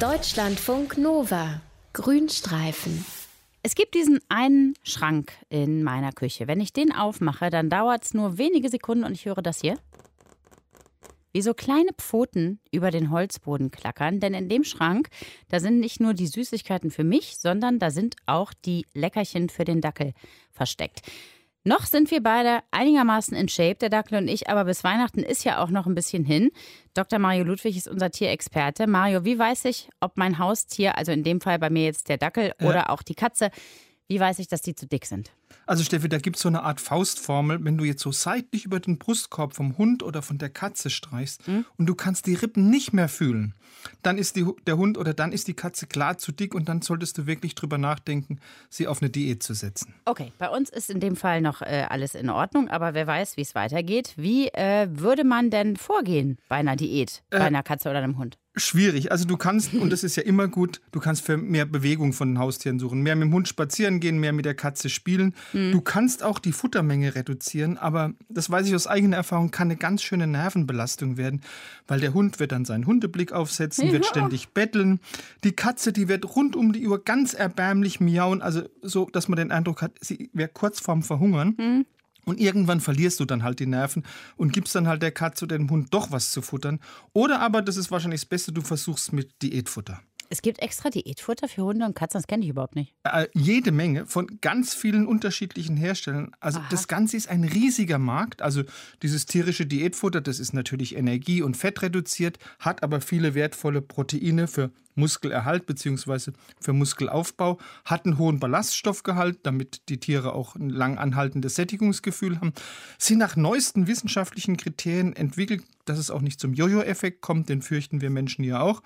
Deutschlandfunk Nova. Grünstreifen. Es gibt diesen einen Schrank in meiner Küche. Wenn ich den aufmache, dann dauert es nur wenige Sekunden und ich höre das hier. Wie so kleine Pfoten über den Holzboden klackern, denn in dem Schrank, da sind nicht nur die Süßigkeiten für mich, sondern da sind auch die Leckerchen für den Dackel versteckt. Noch sind wir beide einigermaßen in Shape, der Dackel und ich, aber bis Weihnachten ist ja auch noch ein bisschen hin. Dr. Mario Ludwig ist unser Tierexperte. Mario, wie weiß ich, ob mein Haustier, also in dem Fall bei mir jetzt der Dackel ja. oder auch die Katze, wie weiß ich, dass die zu dick sind? Also Steffi, da gibt es so eine Art Faustformel, wenn du jetzt so seitlich über den Brustkorb vom Hund oder von der Katze streichst mhm. und du kannst die Rippen nicht mehr fühlen, dann ist die, der Hund oder dann ist die Katze klar zu dick und dann solltest du wirklich drüber nachdenken, sie auf eine Diät zu setzen. Okay, bei uns ist in dem Fall noch äh, alles in Ordnung, aber wer weiß, wie es weitergeht. Wie äh, würde man denn vorgehen bei einer Diät, äh, bei einer Katze oder einem Hund? Schwierig. Also du kannst, und das ist ja immer gut, du kannst für mehr Bewegung von den Haustieren suchen. Mehr mit dem Hund spazieren gehen, mehr mit der Katze spielen. Mhm. Du kannst auch die Futtermenge reduzieren, aber das weiß ich aus eigener Erfahrung, kann eine ganz schöne Nervenbelastung werden, weil der Hund wird dann seinen Hundeblick aufsetzen, ja. wird ständig betteln. Die Katze, die wird rund um die Uhr ganz erbärmlich miauen, also so, dass man den Eindruck hat, sie wäre kurz vorm Verhungern. Mhm. Und irgendwann verlierst du dann halt die Nerven und gibst dann halt der Katze oder dem Hund doch was zu futtern. Oder aber, das ist wahrscheinlich das Beste, du versuchst mit Diätfutter. Es gibt extra Diätfutter für Hunde und Katzen, das kenne ich überhaupt nicht. Äh, jede Menge von ganz vielen unterschiedlichen Herstellern. Also Aha. das Ganze ist ein riesiger Markt. Also dieses tierische Diätfutter, das ist natürlich Energie- und Fett reduziert, hat aber viele wertvolle Proteine für Muskelerhalt bzw. für Muskelaufbau, hat einen hohen Ballaststoffgehalt, damit die Tiere auch ein lang anhaltendes Sättigungsgefühl haben, sind nach neuesten wissenschaftlichen Kriterien entwickelt, dass es auch nicht zum Jojo-Effekt kommt, den fürchten wir Menschen ja auch.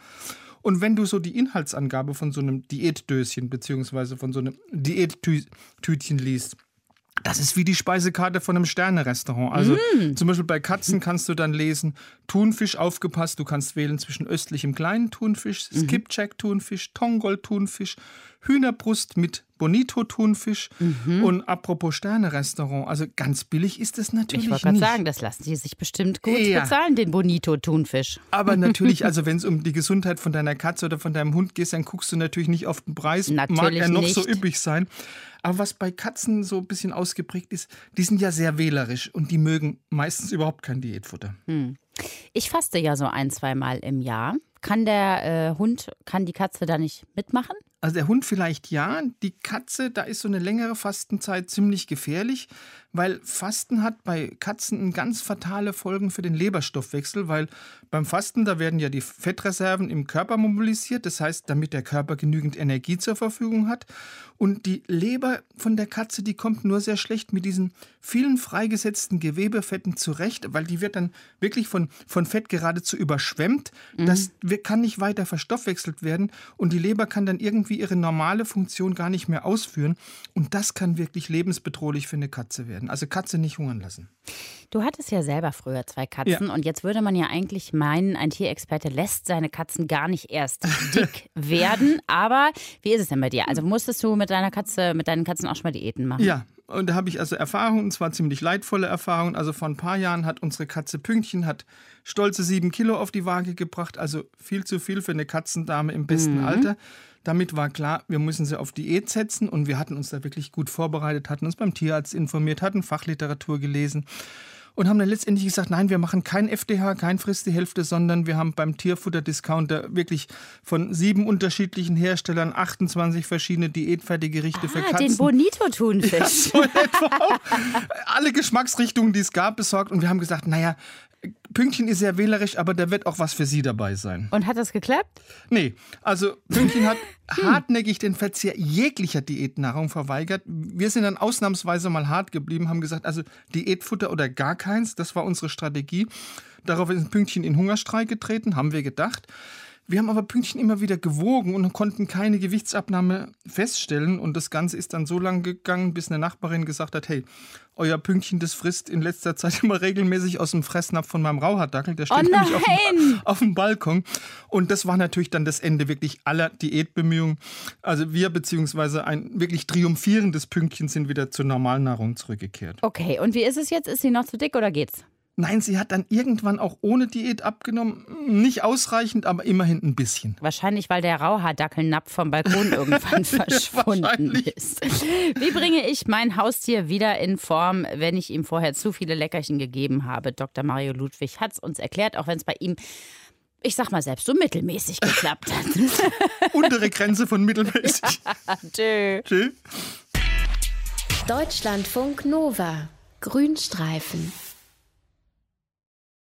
Und wenn du so die Inhaltsangabe von so einem Diätdöschen bzw. von so einem Diättütchen liest, das ist wie die Speisekarte von einem Sternerestaurant. Also mm. zum Beispiel bei Katzen kannst du dann lesen, Thunfisch aufgepasst, du kannst wählen zwischen östlichem kleinen Thunfisch, mhm. Skipjack-Thunfisch, Tongol-Thunfisch, Hühnerbrust mit Bonito-Thunfisch. Mhm. Und apropos Sterne-Restaurant, also ganz billig ist es natürlich ich nicht. Ich wollte gerade sagen, das lassen die sich bestimmt gut ja. bezahlen, den Bonito-Thunfisch. Aber natürlich, also wenn es um die Gesundheit von deiner Katze oder von deinem Hund geht, dann guckst du natürlich nicht auf den Preis. Natürlich Mag er noch nicht. so üppig sein. Aber was bei Katzen so ein bisschen ausgeprägt ist, die sind ja sehr wählerisch und die mögen meistens überhaupt kein Diätfutter. Hm. Ich faste ja so ein, zwei Mal im Jahr. Kann der äh, Hund, kann die Katze da nicht mitmachen? Also der Hund vielleicht ja, die Katze, da ist so eine längere Fastenzeit ziemlich gefährlich, weil Fasten hat bei Katzen ganz fatale Folgen für den Leberstoffwechsel, weil beim Fasten, da werden ja die Fettreserven im Körper mobilisiert, das heißt, damit der Körper genügend Energie zur Verfügung hat. Und die Leber von der Katze, die kommt nur sehr schlecht mit diesen vielen freigesetzten Gewebefetten zurecht, weil die wird dann wirklich von, von Fett geradezu überschwemmt. Mhm. Das kann nicht weiter verstoffwechselt werden und die Leber kann dann irgendwie ihre normale Funktion gar nicht mehr ausführen. Und das kann wirklich lebensbedrohlich für eine Katze werden. Also Katze nicht hungern lassen. Du hattest ja selber früher zwei Katzen ja. und jetzt würde man ja eigentlich meinen, ein Tierexperte lässt seine Katzen gar nicht erst dick werden. Aber wie ist es denn bei dir? Also musstest du mit deiner Katze, mit deinen Katzen auch schon mal Diäten machen? Ja, und da habe ich also Erfahrungen, und zwar ziemlich leidvolle Erfahrungen. Also vor ein paar Jahren hat unsere Katze Pünktchen hat stolze sieben Kilo auf die Waage gebracht, also viel zu viel für eine Katzendame im besten mhm. Alter. Damit war klar, wir müssen sie auf Diät setzen und wir hatten uns da wirklich gut vorbereitet, hatten uns beim Tierarzt informiert, hatten Fachliteratur gelesen und haben dann letztendlich gesagt, nein, wir machen kein FDH, kein Frisst die Hälfte, sondern wir haben beim Tierfutter-Discounter wirklich von sieben unterschiedlichen Herstellern 28 verschiedene Diätfertiggerichte ah, für Katzen. den Bonito-Thunfisch. Ja, so Alle Geschmacksrichtungen, die es gab, besorgt und wir haben gesagt, naja, Pünktchen ist sehr wählerisch, aber da wird auch was für Sie dabei sein. Und hat das geklappt? Nee, also Pünktchen hat hartnäckig den Verzehr jeglicher Diätnahrung verweigert. Wir sind dann ausnahmsweise mal hart geblieben, haben gesagt, also Diätfutter oder gar keins, das war unsere Strategie. Darauf ist Pünktchen in Hungerstreik getreten, haben wir gedacht. Wir haben aber Pünktchen immer wieder gewogen und konnten keine Gewichtsabnahme feststellen. Und das Ganze ist dann so lange gegangen, bis eine Nachbarin gesagt hat, hey, euer Pünktchen, das frisst in letzter Zeit immer regelmäßig aus dem Fressnapf von meinem Rauhardackel. Der steht oh nämlich auf dem, auf dem, Balkon. Und das war natürlich dann das Ende wirklich aller Diätbemühungen. Also wir beziehungsweise ein wirklich triumphierendes Pünktchen sind wieder zur Normalnahrung zurückgekehrt. Okay, und wie ist es jetzt? Ist sie noch zu dick oder geht's? Nein, sie hat dann irgendwann auch ohne Diät abgenommen. Nicht ausreichend, aber immerhin ein bisschen. Wahrscheinlich, weil der Rauhaardackelnapf vom Balkon irgendwann verschwunden ist. Wie bringe ich mein Haustier wieder in Form, wenn ich ihm vorher zu viele Leckerchen gegeben habe? Dr. Mario Ludwig hat es uns erklärt, auch wenn es bei ihm ich sag mal selbst, so mittelmäßig geklappt hat. Untere Grenze von mittelmäßig. Ja, tschö. Tschö. Deutschlandfunk Nova. Grünstreifen.